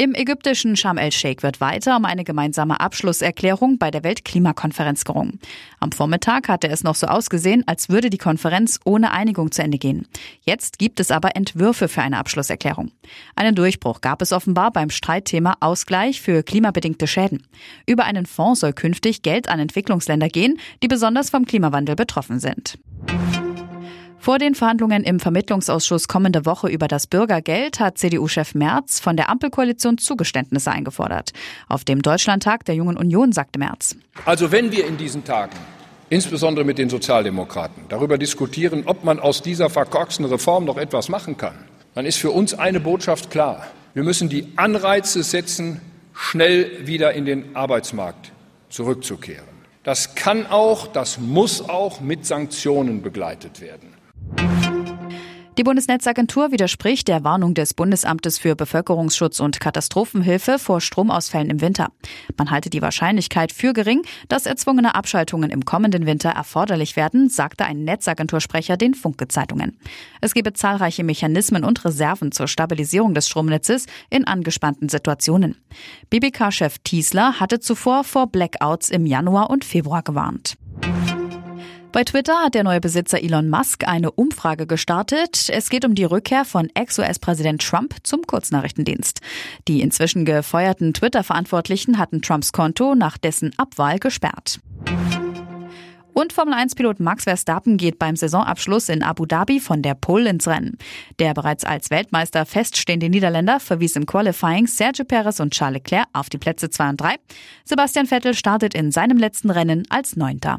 Im ägyptischen Sharm el-Sheikh wird weiter um eine gemeinsame Abschlusserklärung bei der Weltklimakonferenz gerungen. Am Vormittag hatte es noch so ausgesehen, als würde die Konferenz ohne Einigung zu Ende gehen. Jetzt gibt es aber Entwürfe für eine Abschlusserklärung. Einen Durchbruch gab es offenbar beim Streitthema Ausgleich für klimabedingte Schäden. Über einen Fonds soll künftig Geld an Entwicklungsländer gehen, die besonders vom Klimawandel betroffen sind. Vor den Verhandlungen im Vermittlungsausschuss kommende Woche über das Bürgergeld hat CDU-Chef Merz von der Ampelkoalition Zugeständnisse eingefordert. Auf dem Deutschlandtag der Jungen Union sagte Merz. Also wenn wir in diesen Tagen insbesondere mit den Sozialdemokraten darüber diskutieren, ob man aus dieser verkorksten Reform noch etwas machen kann, dann ist für uns eine Botschaft klar. Wir müssen die Anreize setzen, schnell wieder in den Arbeitsmarkt zurückzukehren. Das kann auch, das muss auch mit Sanktionen begleitet werden. Die Bundesnetzagentur widerspricht der Warnung des Bundesamtes für Bevölkerungsschutz und Katastrophenhilfe vor Stromausfällen im Winter. Man halte die Wahrscheinlichkeit für gering, dass erzwungene Abschaltungen im kommenden Winter erforderlich werden, sagte ein Netzagentursprecher den Funke-Zeitungen. Es gebe zahlreiche Mechanismen und Reserven zur Stabilisierung des Stromnetzes in angespannten Situationen. BBK-Chef Tiesler hatte zuvor vor Blackouts im Januar und Februar gewarnt. Bei Twitter hat der neue Besitzer Elon Musk eine Umfrage gestartet. Es geht um die Rückkehr von Ex-US-Präsident Trump zum Kurznachrichtendienst. Die inzwischen gefeuerten Twitter-Verantwortlichen hatten Trumps Konto nach dessen Abwahl gesperrt. Und Formel-1-Pilot Max Verstappen geht beim Saisonabschluss in Abu Dhabi von der Pole ins Rennen. Der bereits als Weltmeister feststehende Niederländer verwies im Qualifying Sergio Perez und Charles Leclerc auf die Plätze 2 und 3. Sebastian Vettel startet in seinem letzten Rennen als Neunter.